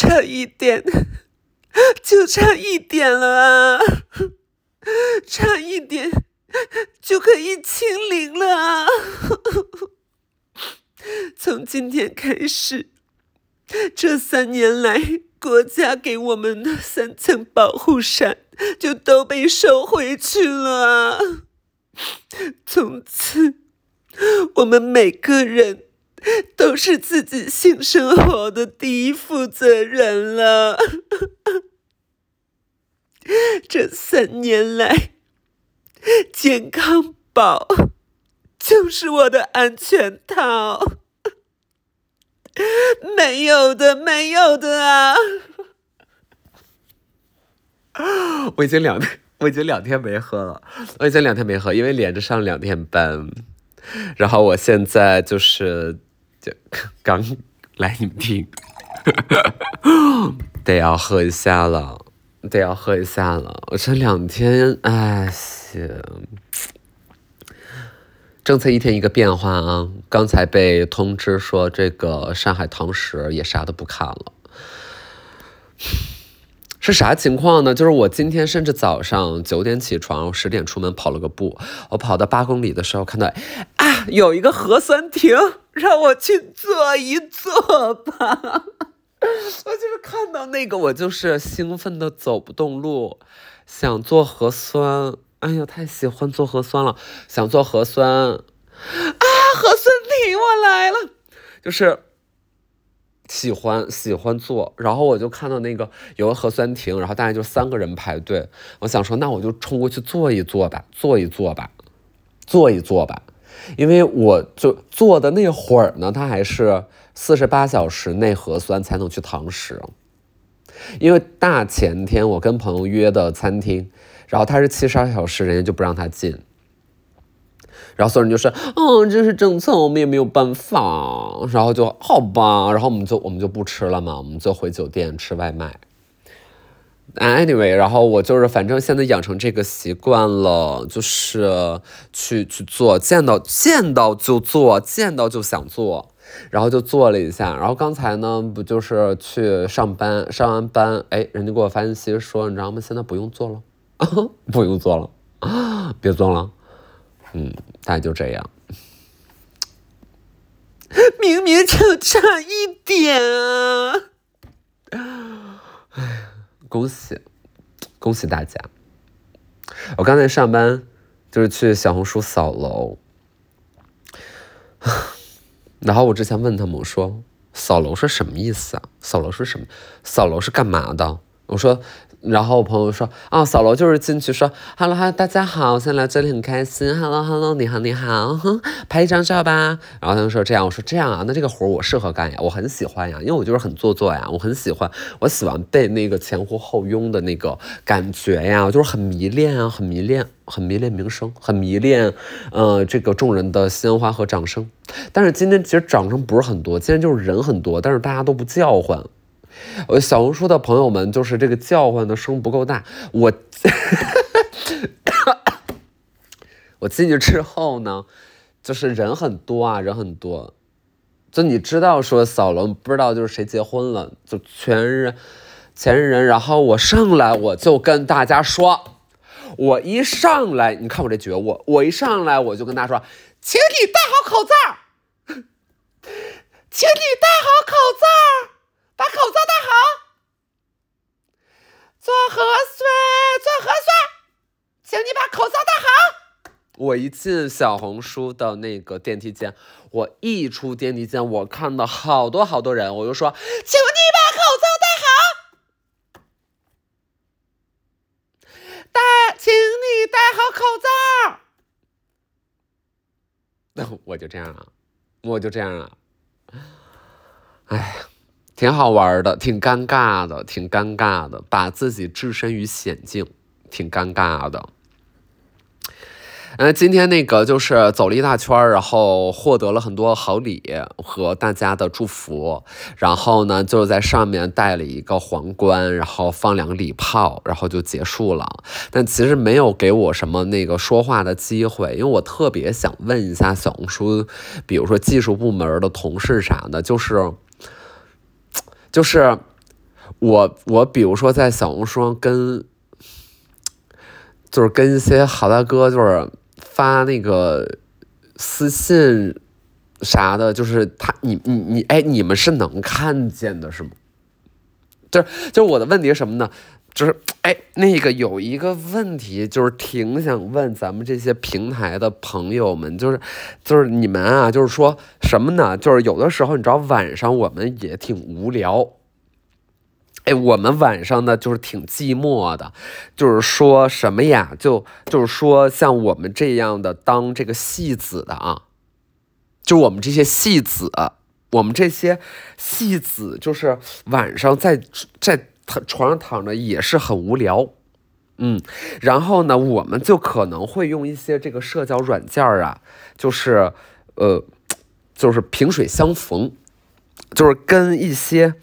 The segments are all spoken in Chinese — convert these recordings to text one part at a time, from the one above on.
差一点，就差一点了啊！差一点就可以清零了啊！从今天开始，这三年来国家给我们的三层保护伞就都被收回去了啊！从此，我们每个人都是自己性生活的第一负责人了。这三年来，健康宝就是我的安全套，没有的，没有的啊！我已经两天，我已经两天没喝了，我已经两天没喝，因为连着上两天班，然后我现在就是刚来你们听，得要喝一下了。得要喝一下了，我这两天哎，行，政策一天一个变化啊！刚才被通知说这个上海堂食也啥都不看了，是啥情况呢？就是我今天甚至早上九点起床，十点出门跑了个步，我跑到八公里的时候看到啊，有一个核酸亭，让我去坐一坐吧。我就是看到那个，我就是兴奋的走不动路，想做核酸。哎呀，太喜欢做核酸了，想做核酸啊！核酸亭，我来了，就是喜欢喜欢做。然后我就看到那个有个核酸亭，然后大概就三个人排队。我想说，那我就冲过去坐一坐吧，坐一坐吧，坐一坐吧。因为我就做的那会儿呢，他还是。四十八小时内核酸才能去堂食，因为大前天我跟朋友约的餐厅，然后他是七十二小时，人家就不让他进，然后所有人就说，嗯，这是政策，我们也没有办法，然后就好吧，然后我们就我们就不吃了嘛，我们就回酒店吃外卖。Anyway，然后我就是反正现在养成这个习惯了，就是去去做，见到见到就做，见到就想做。然后就做了一下，然后刚才呢，不就是去上班，上完班，哎，人家给我发信息说，你知道吗？现在不用做了，不用做了，别做了，嗯，大概就这样。明明就差一点啊！恭喜，恭喜大家！我刚才上班就是去小红书扫楼。然后我之前问他们，我说扫楼是什么意思啊？扫楼是什么？扫楼是干嘛的？我说。然后我朋友说啊，扫楼就是进去说，hello hello，大家好，我现在来这里很开心，hello hello，你好你好，哼，拍一张照吧。然后他就说这样，我说这样啊，那这个活我适合干呀，我很喜欢呀，因为我就是很做作呀，我很喜欢，我喜欢被那个前呼后拥的那个感觉呀，我就是很迷恋啊，很迷恋，很迷恋名声，很迷恋，呃，这个众人的鲜花和掌声。但是今天其实掌声不是很多，今天就是人很多，但是大家都不叫唤。我小红书的朋友们，就是这个叫唤的声不够大。我，我进去之后呢，就是人很多啊，人很多。就你知道说扫楼，不知道就是谁结婚了，就全人全人。然后我上来我就跟大家说，我一上来，你看我这觉悟，我一上来我就跟大家说，请你戴好口罩，请你戴好口罩。把口罩戴好，做核酸，做核酸，请你把口罩戴好。我一进小红书的那个电梯间，我一出电梯间，我看到好多好多人，我就说，请你把口罩戴好，戴，请你戴好口罩。那 我就这样了，我就这样了，哎。挺好玩的，挺尴尬的，挺尴尬的，把自己置身于险境，挺尴尬的。嗯，今天那个就是走了一大圈然后获得了很多好礼和大家的祝福，然后呢，就在上面戴了一个皇冠，然后放两个礼炮，然后就结束了。但其实没有给我什么那个说话的机会，因为我特别想问一下小红书，比如说技术部门的同事啥的，就是。就是，我我比如说在小红书跟，就是跟一些好大哥就是发那个私信啥的，就是他你你你哎，你们是能看见的是吗？就是就是我的问题是什么呢？就是哎，那个有一个问题，就是挺想问咱们这些平台的朋友们，就是就是你们啊，就是说什么呢？就是有的时候你知道晚上我们也挺无聊。哎，我们晚上呢就是挺寂寞的，就是说什么呀？就就是说像我们这样的当这个戏子的啊，就我们这些戏子，我们这些戏子，就是晚上在在床上躺着也是很无聊，嗯，然后呢，我们就可能会用一些这个社交软件啊，就是呃，就是萍水相逢，就是跟一些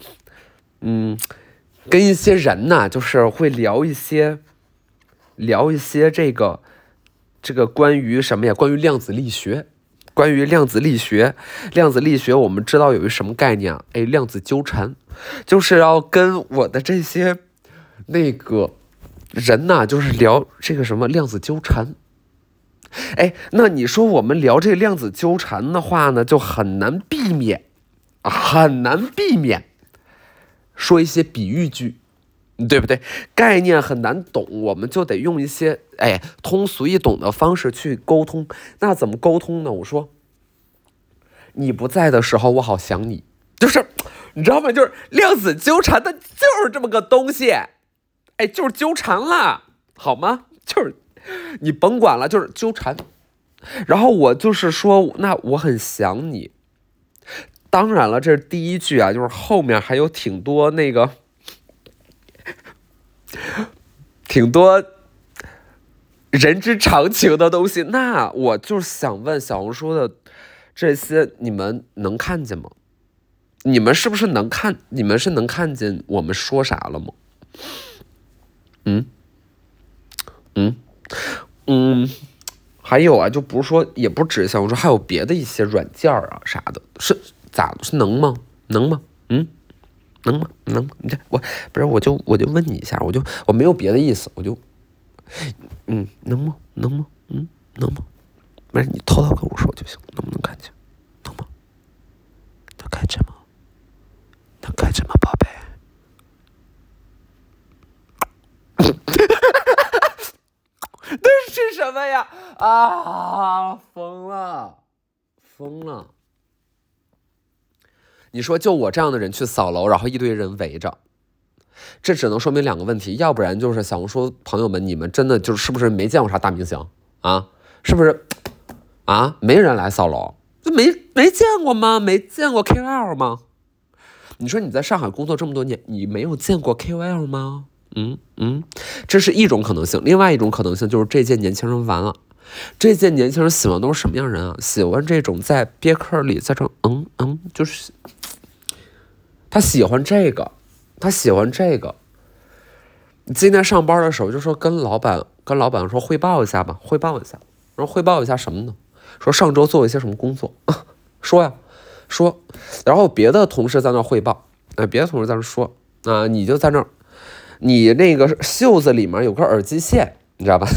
嗯。跟一些人呢，就是会聊一些，聊一些这个，这个关于什么呀？关于量子力学，关于量子力学，量子力学，我们知道有一什么概念啊？哎，量子纠缠，就是要跟我的这些那个人呐，就是聊这个什么量子纠缠。哎，那你说我们聊这量子纠缠的话呢，就很难避免，很难避免。说一些比喻句，对不对？概念很难懂，我们就得用一些哎通俗易懂的方式去沟通。那怎么沟通呢？我说，你不在的时候，我好想你，就是你知道吗？就是量子纠缠的，就是这么个东西，哎，就是纠缠了，好吗？就是你甭管了，就是纠缠。然后我就是说，那我很想你。当然了，这是第一句啊，就是后面还有挺多那个，挺多人之常情的东西。那我就想问小红书的这些，你们能看见吗？你们是不是能看？你们是能看见我们说啥了吗？嗯嗯嗯，还有啊，就不是说，也不止小红书，还有别的一些软件啊啥的，是。咋是能吗？能吗？嗯，能吗？能？你这我不是我就我就问你一下，我就我没有别的意思，我就嗯，能吗？能吗？嗯，能吗？没事，你偷偷跟我说就行，能不能看见？能吗？能看见吗？能看见吗，宝贝？那是什么呀？啊，疯了，疯了！你说就我这样的人去扫楼，然后一堆人围着，这只能说明两个问题，要不然就是小红书朋友们，你们真的就是不是没见过啥大明星啊？是不是啊？没人来扫楼，就没没见过吗？没见过 KOL 吗？你说你在上海工作这么多年，你没有见过 KOL 吗？嗯嗯，这是一种可能性，另外一种可能性就是这届年轻人完了。这届年轻人喜欢都是什么样人啊？喜欢这种在憋客里在这嗯嗯，就是他喜欢这个，他喜欢这个。今天上班的时候就说跟老板跟老板说汇报一下吧，汇报一下，说汇报一下什么呢？说上周做了一些什么工作？说呀，说。然后别的同事在那汇报，哎，别的同事在那说啊，你就在那，你那个袖子里面有根耳机线，你知道吧？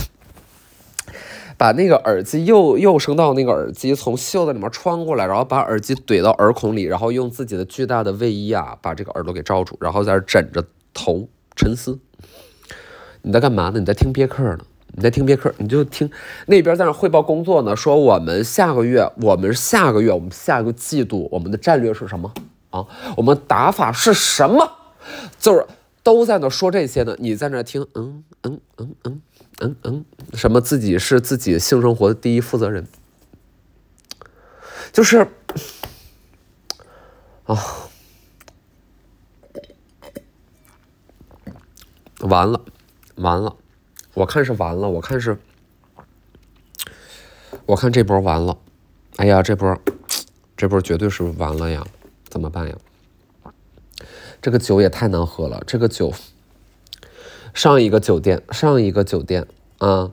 把那个耳机右右声道那个耳机从袖子里面穿过来，然后把耳机怼到耳孔里，然后用自己的巨大的卫衣啊把这个耳朵给罩住，然后在这枕着头沉思。你在干嘛呢？你在听别克呢？你在听别克？你就听那边在那汇报工作呢，说我们下个月，我们下个月，我们下个季度，我们的战略是什么啊？我们打法是什么？就是都在那说这些呢，你在那听，嗯嗯嗯嗯。嗯嗯，什么自己是自己性生活的第一负责人，就是啊，完了完了，我看是完了，我看是，我看这波完了，哎呀，这波这波绝对是完了呀，怎么办呀？这个酒也太难喝了，这个酒。上一个酒店，上一个酒店啊，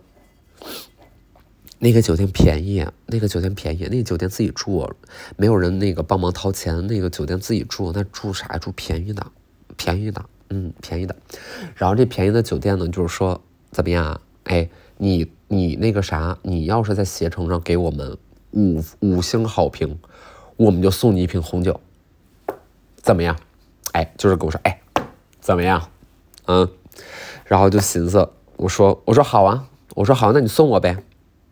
那个酒店便宜，那个酒店便宜，那个酒店自己住，没有人那个帮忙掏钱，那个酒店自己住，那住啥住便宜的，便宜的，嗯，便宜的。然后这便宜的酒店呢，就是说怎么样？哎，你你那个啥，你要是在携程上给我们五五星好评，我们就送你一瓶红酒，怎么样？哎，就是跟我说，哎，怎么样？嗯，然后就寻思，我说我说好啊，我说好，那你送我呗，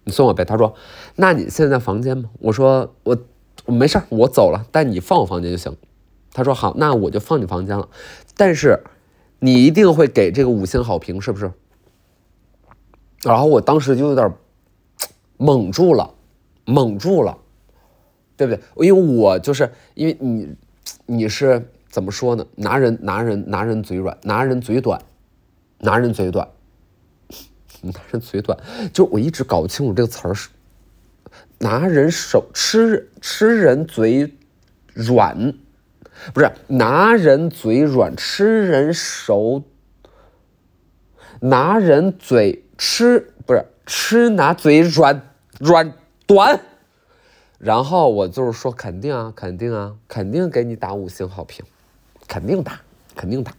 你送我呗。他说，那你现在房间吗？我说我我没事儿，我走了，但你放我房间就行。他说好，那我就放你房间了，但是你一定会给这个五星好评，是不是？然后我当时就有点懵住了，懵住了，对不对？因为我就是因为你你是怎么说呢？拿人拿人拿人嘴软，拿人嘴短，拿人嘴短，拿人嘴短，就我一直搞不清楚这个词儿是拿人手吃吃人嘴软。不是拿人嘴软吃人手，拿人嘴吃不是吃拿嘴软软短，然后我就是说肯定啊肯定啊肯定给你打五星好评，肯定打肯定打，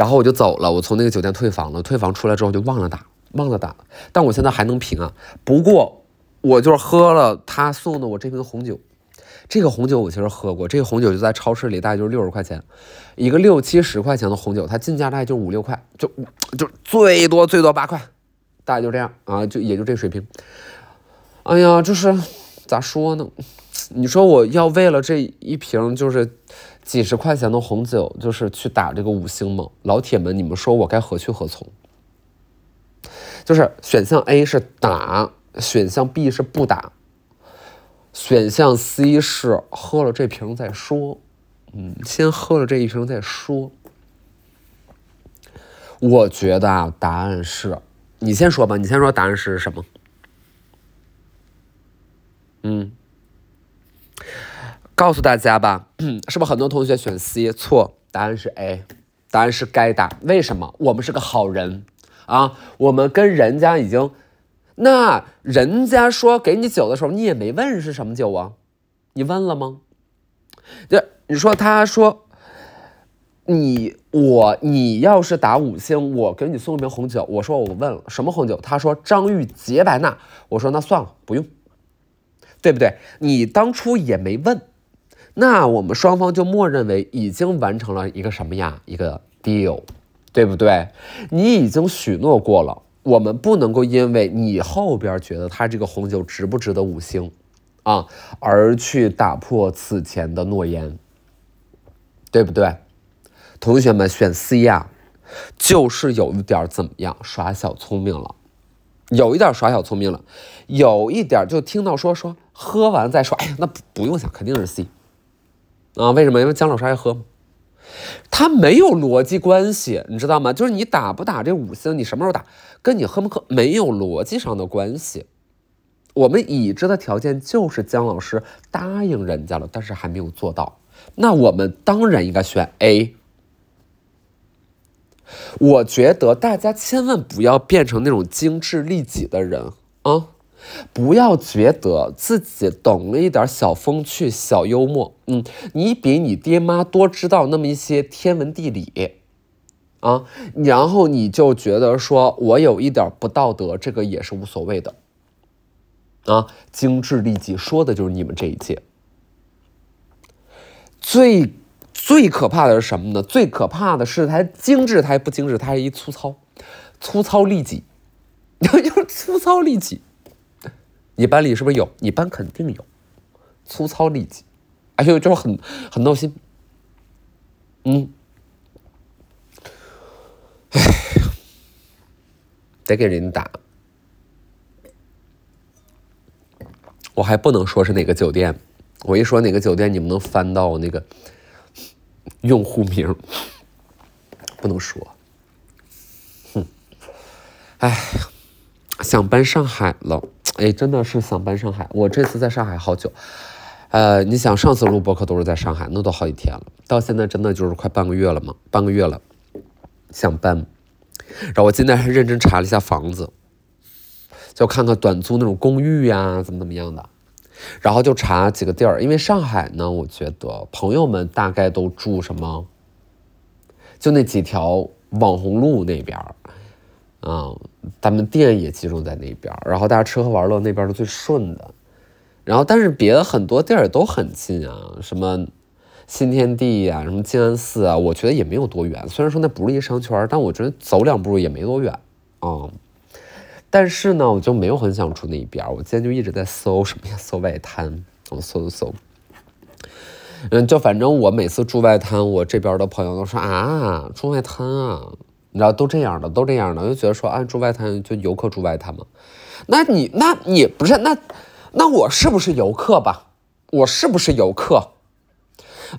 然后我就走了，我从那个酒店退房了，退房出来之后就忘了打忘了打，但我现在还能评啊，不过我就是喝了他送的我这瓶红酒。这个红酒我其实喝过，这个红酒就在超市里，大概就是六十块钱，一个六七十块钱的红酒，它进价大概就五六块，就就最多最多八块，大概就这样啊，就也就这水平。哎呀，就是咋说呢？你说我要为了这一瓶就是几十块钱的红酒，就是去打这个五星吗？老铁们，你们说我该何去何从？就是选项 A 是打，选项 B 是不打。选项 C 是喝了这瓶再说，嗯，先喝了这一瓶再说。我觉得啊，答案是，你先说吧，你先说答案是什么？嗯，告诉大家吧，是不是很多同学选 C 错？答案是 A，答案是该打。为什么？我们是个好人啊，我们跟人家已经。那人家说给你酒的时候，你也没问是什么酒啊？你问了吗？这你说他说你我你要是打五星，我给你送一瓶红酒。我说我问了什么红酒？他说张裕洁白纳。我说那算了，不用，对不对？你当初也没问，那我们双方就默认为已经完成了一个什么呀？一个 deal，对不对？你已经许诺过了。我们不能够因为你后边觉得他这个红酒值不值得五星，啊，而去打破此前的诺言，对不对？同学们选 C 呀，就是有一点怎么样耍小聪明了，有一点耍小聪明了，有一点就听到说说喝完再说，哎呀，那不用想，肯定是 C，啊，为什么？因为姜老师爱喝吗？它没有逻辑关系，你知道吗？就是你打不打这五星，你什么时候打，跟你喝不喝没有逻辑上的关系。我们已知的条件就是姜老师答应人家了，但是还没有做到。那我们当然应该选 A。我觉得大家千万不要变成那种精致利己的人啊。不要觉得自己懂了一点小风趣、小幽默，嗯，你比你爹妈多知道那么一些天文地理，啊，然后你就觉得说我有一点不道德，这个也是无所谓的，啊，精致利己说的就是你们这一届。最最可怕的是什么呢？最可怕的是他精致，他还不精致，他还一粗糙，粗糙利己，就是粗糙利己。你班里是不是有？你班肯定有，粗糙利己，哎呦，就是很很闹心。嗯，哎，得给人打。我还不能说是哪个酒店，我一说哪个酒店，你们能翻到那个用户名，不能说。哼，哎，想搬上海了。哎，真的是想搬上海。我这次在上海好久，呃，你想上次录播课都是在上海，那都好几天了。到现在真的就是快半个月了嘛，半个月了，想搬。然后我今天还认真查了一下房子，就看看短租那种公寓呀，怎么怎么样的。然后就查几个地儿，因为上海呢，我觉得朋友们大概都住什么，就那几条网红路那边，啊，咱们店也集中在那边，然后大家吃喝玩乐那边是最顺的，然后但是别的很多地儿都很近啊，什么新天地呀，什么静安寺啊，我觉得也没有多远。虽然说那不是一商圈，但我觉得走两步也没多远啊。但是呢，我就没有很想住那一边。我今天就一直在搜什么呀？搜外滩，我搜搜搜。嗯，就反正我每次住外滩，我这边的朋友都说啊，住外滩啊，你知道都这样的，都这样的，就觉得说啊，住外滩就游客住外滩嘛。那你那你不是那那我是不是游客吧？我是不是游客？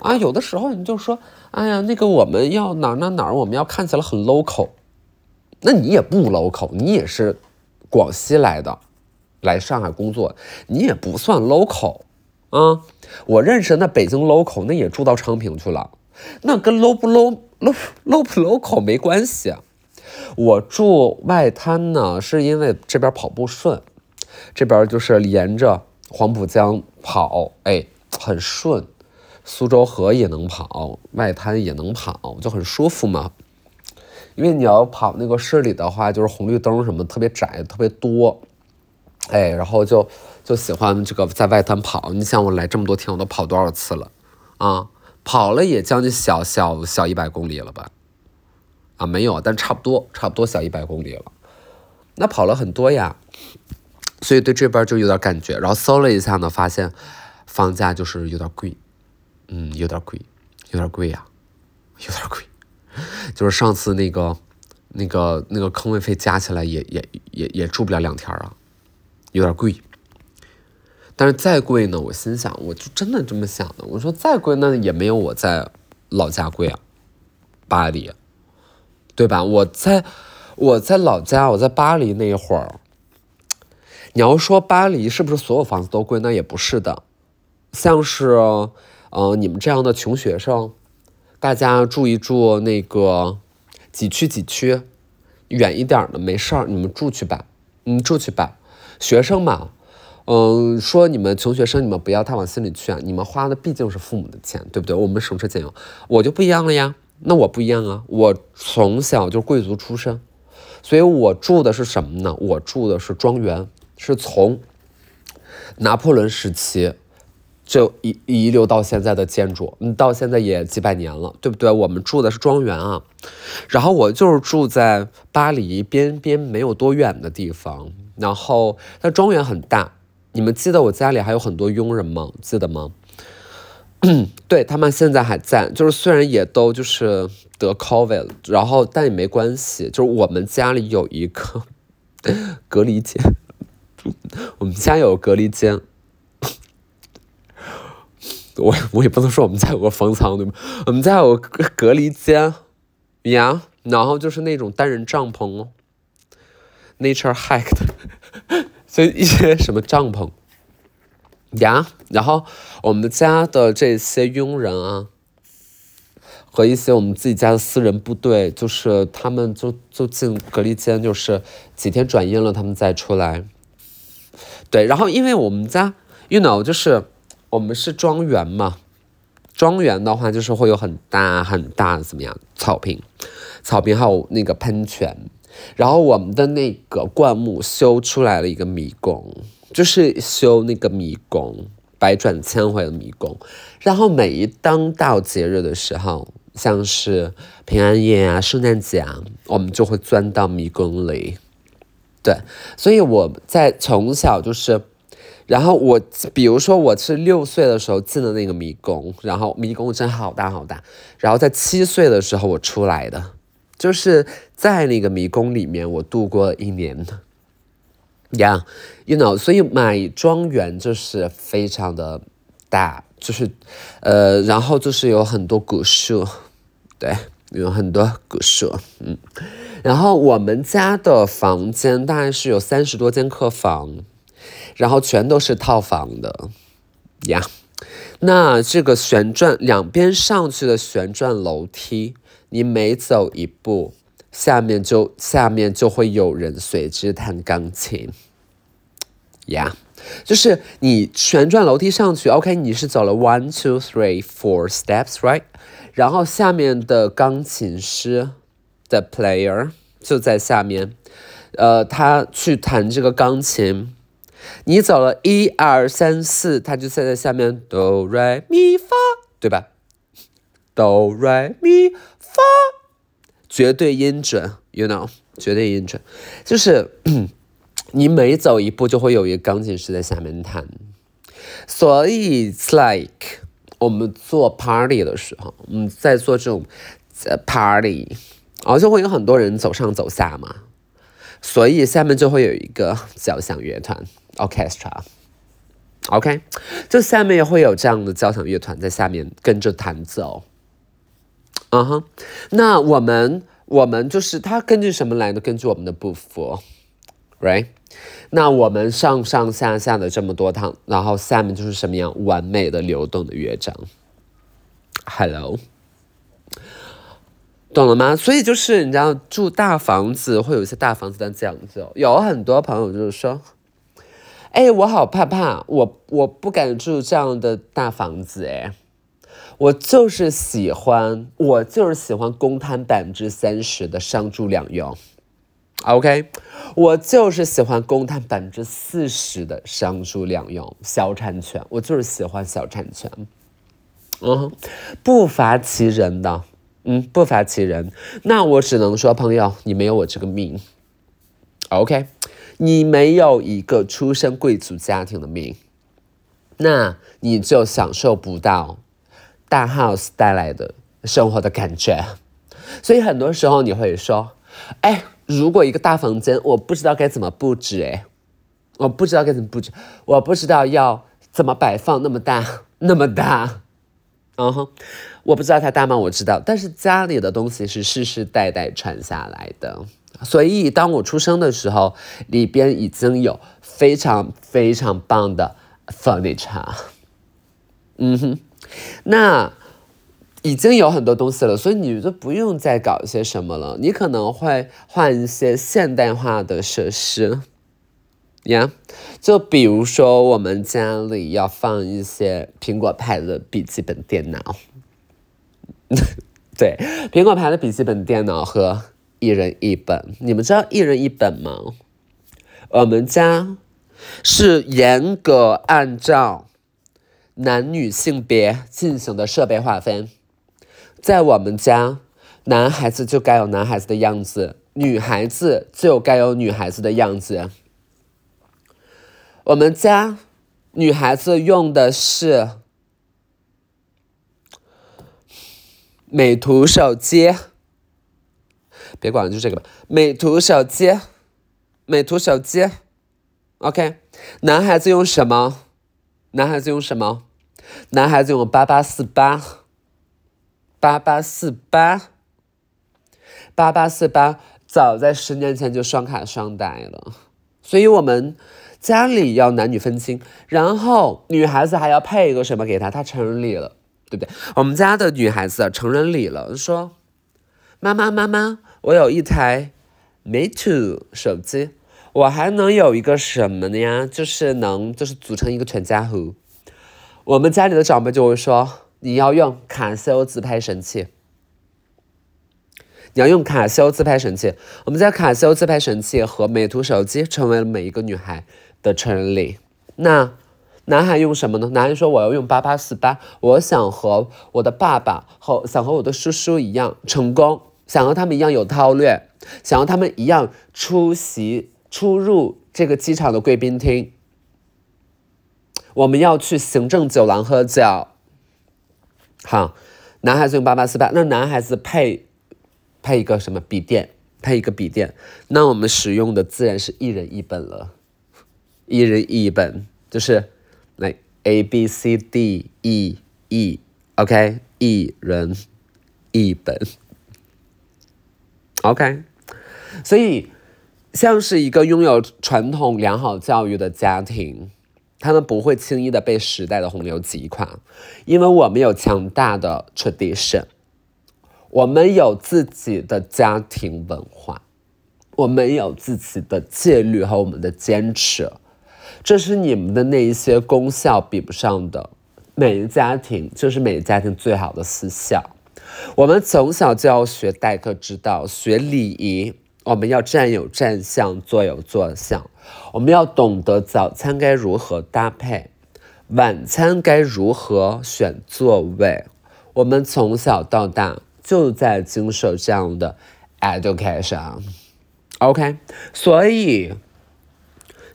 啊，有的时候你就说，哎呀，那个我们要哪哪哪，我们要看起来很 local，那你也不 local，你也是广西来的，来上海工作，你也不算 local。啊，我认识那北京 local，那也住到昌平去了，那跟 low 不 low low low 不 local 没关系。我住外滩呢，是因为这边跑步顺，这边就是沿着黄浦江跑，哎，很顺。苏州河也能跑，外滩也能跑，就很舒服嘛。因为你要跑那个市里的话，就是红绿灯什么特别窄，特别多。哎，然后就就喜欢这个在外滩跑。你想我来这么多天，我都跑多少次了啊？跑了也将近小小小一百公里了吧？啊，没有，但差不多差不多小一百公里了。那跑了很多呀，所以对这边就有点感觉。然后搜了一下呢，发现房价就是有点贵，嗯，有点贵，有点贵呀，有点贵。就是上次那个那个那个坑位费加起来也也也也住不了两天啊。有点贵，但是再贵呢，我心想，我就真的这么想的。我说再贵，那也没有我在老家贵啊，巴黎，对吧？我在我在老家，我在巴黎那一会儿，你要说巴黎是不是所有房子都贵？那也不是的，像是呃你们这样的穷学生，大家住一住那个几区几区远一点的，没事儿，你们住去吧，你住去吧。学生嘛，嗯，说你们穷学生，你们不要太往心里去啊。你们花的毕竟是父母的钱，对不对？我们省吃俭用，我就不一样了呀。那我不一样啊，我从小就贵族出身，所以我住的是什么呢？我住的是庄园，是从拿破仑时期就遗遗留到现在的建筑，嗯，到现在也几百年了，对不对？我们住的是庄园啊。然后我就是住在巴黎边边没有多远的地方。然后，它庄园很大。你们记得我家里还有很多佣人吗？记得吗？对他们现在还在，就是虽然也都就是得 COVID 了，然后但也没关系。就是我们家里有一个 隔离间，我们家有隔离间。我我也不能说我们家有个方舱对吗？我们家有个隔离间呀，然后就是那种单人帐篷哦。Nature Hack 的，所以一些什么帐篷呀，然后我们家的这些佣人啊，和一些我们自己家的私人部队，就是他们就就进隔离间，就是几天转阴了，他们再出来。对，然后因为我们家，you know，就是我们是庄园嘛，庄园的话就是会有很大很大的怎么样草坪，草坪还有那个喷泉。然后我们的那个灌木修出来了一个迷宫，就是修那个迷宫，百转千回的迷宫。然后每一当到节日的时候，像是平安夜啊、圣诞节啊，我们就会钻到迷宫里。对，所以我在从小就是，然后我比如说我是六岁的时候进的那个迷宫，然后迷宫真好大好大。然后在七岁的时候我出来的。就是在那个迷宫里面，我度过了一年。的，Yeah，you know，所以买庄园就是非常的大，就是，呃，然后就是有很多古树，对，有很多古树，嗯，然后我们家的房间大概是有三十多间客房，然后全都是套房的，呀，那这个旋转两边上去的旋转楼梯。你每走一步，下面就下面就会有人随之弹钢琴，呀，就是你旋转楼梯上去，OK，你是走了 one two three four steps，right？然后下面的钢琴师的 player 就在下面，呃，他去弹这个钢琴。你走了一二三四，他就在在下面哆来咪发，对吧？哆来咪发，绝对音准，you know，绝对音准，就是 你每走一步就会有一个钢琴师在下面弹，所以 it's like 我们做 party 的时候，我们，在做这种 party，然后就会有很多人走上走下嘛，所以下面就会有一个交响乐团。Orchestra，OK，就下面也会有这样的交响乐团在下面跟着弹奏。嗯哼，那我们我们就是它根据什么来的？根据我们的步幅，right？那我们上上下下的这么多趟，然后下面就是什么样完美的流动的乐章。Hello，懂了吗？所以就是你知道住大房子会有一些大房子的讲究，有很多朋友就是说。哎，我好怕怕，我我不敢住这样的大房子哎，我就是喜欢，我就是喜欢公摊百分之三十的商住两用，OK，我就是喜欢公摊百分之四十的商住两用小产权，我就是喜欢小产权，嗯，不乏其人的，嗯，不乏其人，那我只能说，朋友，你没有我这个命，OK。你没有一个出身贵族家庭的命，那你就享受不到大 house 带来的生活的感觉。所以很多时候你会说：“哎，如果一个大房间，我不知道该怎么布置，哎，我不知道该怎么布置，我不知道要怎么摆放那么大那么大。”嗯哼，我不知道它大吗？我知道，但是家里的东西是世世代代传下来的。所以，当我出生的时候，里边已经有非常非常棒的 furniture，嗯哼，那已经有很多东西了，所以你就不用再搞一些什么了。你可能会换一些现代化的设施，呀，就比如说我们家里要放一些苹果牌的笔记本电脑，对，苹果牌的笔记本电脑和。一人一本，你们知道一人一本吗？我们家是严格按照男女性别进行的设备划分，在我们家，男孩子就该有男孩子的样子，女孩子就该有女孩子的样子。我们家女孩子用的是美图手机。别管了，就这个吧。美图手机，美图手机，OK。男孩子用什么？男孩子用什么？男孩子用八八四八，八八四八，八八四八，早在十年前就双卡双待了。所以我们家里要男女分清，然后女孩子还要配一个什么给他？他成人礼了，对不对？我们家的女孩子成人礼了，说妈妈妈妈。我有一台 Mate 手机，我还能有一个什么呢呀？就是能，就是组成一个全家福。我们家里的长辈就会说，你要用卡西欧自拍神器，你要用卡西欧自拍神器。我们家卡西欧自拍神器和美图手机成为了每一个女孩的成人礼。那男孩用什么呢？男孩说我要用八八四八，我想和我的爸爸和想和我的叔叔一样成功。想和他们一样有韬略，想和他们一样出席出入这个机场的贵宾厅。我们要去行政酒廊喝酒。好，男孩子用八八四八，那男孩子配配一个什么笔电？配一个笔电，那我们使用的自然是一人一本了，一人一本，就是来 A B C D E E，OK，一人一本。OK，所以像是一个拥有传统良好教育的家庭，他们不会轻易的被时代的洪流击垮，因为我们有强大的 tradition，我们有自己的家庭文化，我们有自己的戒律和我们的坚持，这是你们的那一些功效比不上的。每个家庭就是每个家庭最好的私校。我们从小就要学待客之道，学礼仪。我们要站有站相，坐有坐相。我们要懂得早餐该如何搭配，晚餐该如何选座位。我们从小到大就在经受这样的 education。OK，所以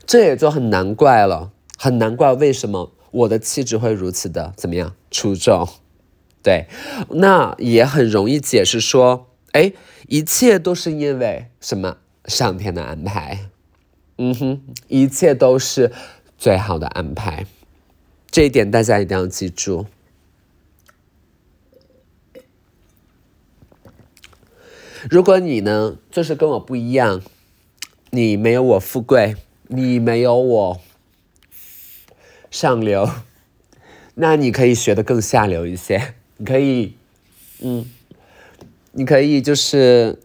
这也就很难怪了，很难怪为什么我的气质会如此的怎么样出众。对，那也很容易解释说，哎，一切都是因为什么？上天的安排。嗯哼，一切都是最好的安排，这一点大家一定要记住。如果你呢，就是跟我不一样，你没有我富贵，你没有我上流，那你可以学的更下流一些。你可以，嗯，你可以就是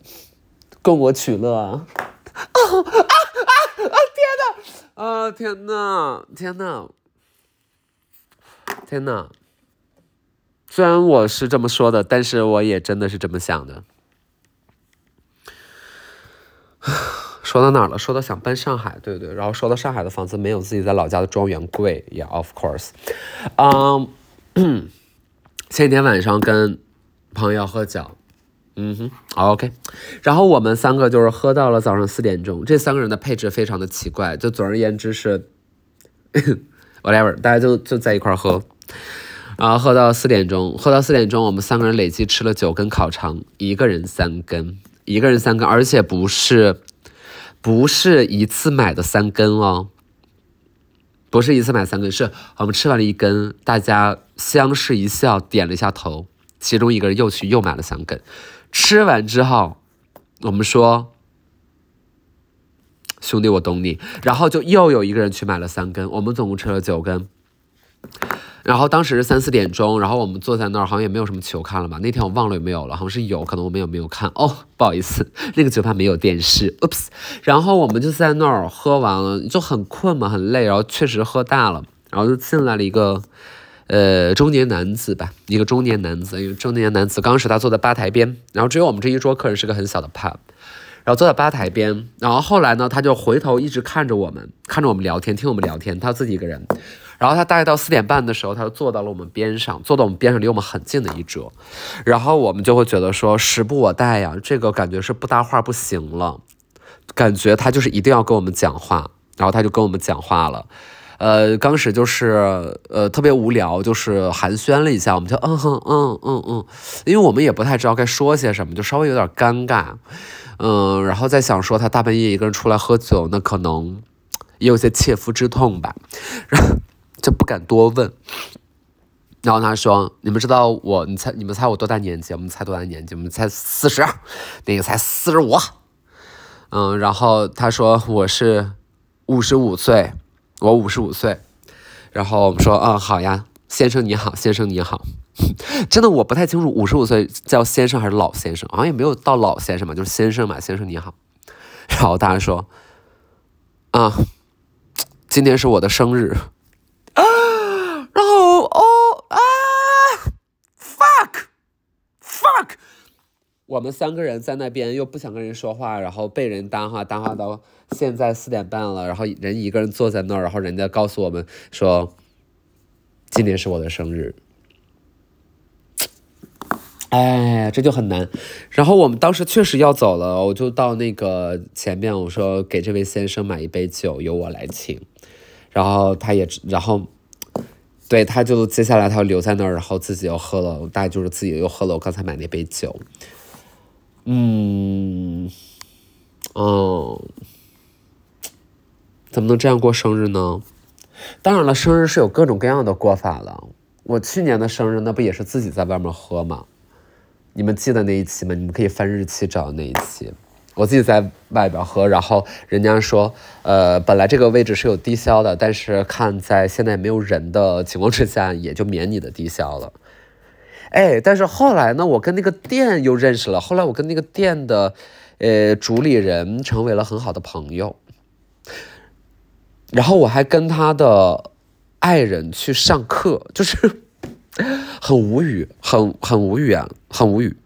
供我取乐啊！啊啊啊！天哪！啊天哪！天哪！天哪！虽然我是这么说的，但是我也真的是这么想的。说到哪儿了？说到想搬上海，对对。然后说到上海的房子没有自己在老家的庄园贵，Yeah，of course。嗯。前几天晚上跟朋友喝酒，嗯哼，OK，然后我们三个就是喝到了早上四点钟。这三个人的配置非常的奇怪，就总而言之是 whatever，大家就就在一块喝，然后喝到四点钟，喝到四点钟，我们三个人累计吃了九根烤肠，一个人三根，一个人三根，而且不是不是一次买的三根哦。不是一次买三根，是我们吃完了一根，大家相视一笑，点了一下头，其中一个人又去又买了三根。吃完之后，我们说：“兄弟，我懂你。”然后就又有一个人去买了三根，我们总共吃了九根。然后当时是三四点钟，然后我们坐在那儿，好像也没有什么球看了吧？那天我忘了有没有了，好像是有可能我们也没有看哦，不好意思，那个酒吧没有电视，oops。然后我们就在那儿喝完了，就很困嘛，很累，然后确实喝大了，然后就进来了一个呃中年男子吧，一个中年男子，一个中年男子，当时他坐在吧台边，然后只有我们这一桌客人是个很小的 pub，然后坐在吧台边，然后后来呢，他就回头一直看着我们，看着我们聊天，听我们聊天，他自己一个人。然后他大概到四点半的时候，他就坐到了我们边上，坐到我们边上，离我们很近的一桌。然后我们就会觉得说时不我待呀，这个感觉是不搭话不行了，感觉他就是一定要跟我们讲话。然后他就跟我们讲话了，呃，当时就是呃特别无聊，就是寒暄了一下，我们就嗯哼嗯嗯嗯，因为我们也不太知道该说些什么，就稍微有点尴尬，嗯，然后在想说他大半夜一个人出来喝酒，那可能也有些切肤之痛吧，然。就不敢多问，然后他说：“你们知道我？你猜，你们猜我多大年纪？我们猜多大年纪？我们猜四十，那个才四十五。嗯，然后他说我是五十五岁，我五十五岁。然后我们说，嗯，好呀，先生你好，先生你好。真的我不太清楚五十五岁叫先生还是老先生，好像也没有到老先生嘛，就是先生嘛，先生你好。然后大家说，啊，今天是我的生日。”啊，然后哦啊，fuck，fuck，我们三个人在那边又不想跟人说话，然后被人搭话搭话到现在四点半了，然后人一个人坐在那儿，然后人家告诉我们说，今天是我的生日，哎，这就很难。然后我们当时确实要走了，我就到那个前面，我说给这位先生买一杯酒，由我来请。然后他也，然后，对，他就接下来他留在那儿，然后自己又喝了，大概就是自己又喝了我刚才买那杯酒。嗯，哦，怎么能这样过生日呢？当然了，生日是有各种各样的过法了。我去年的生日那不也是自己在外面喝吗？你们记得那一期吗？你们可以翻日期找那一期。我自己在外边喝，然后人家说，呃，本来这个位置是有低消的，但是看在现在没有人的情况之下，也就免你的低消了。哎，但是后来呢，我跟那个店又认识了，后来我跟那个店的，呃，主理人成为了很好的朋友。然后我还跟他的爱人去上课，就是 很无语，很很无语啊，很无语。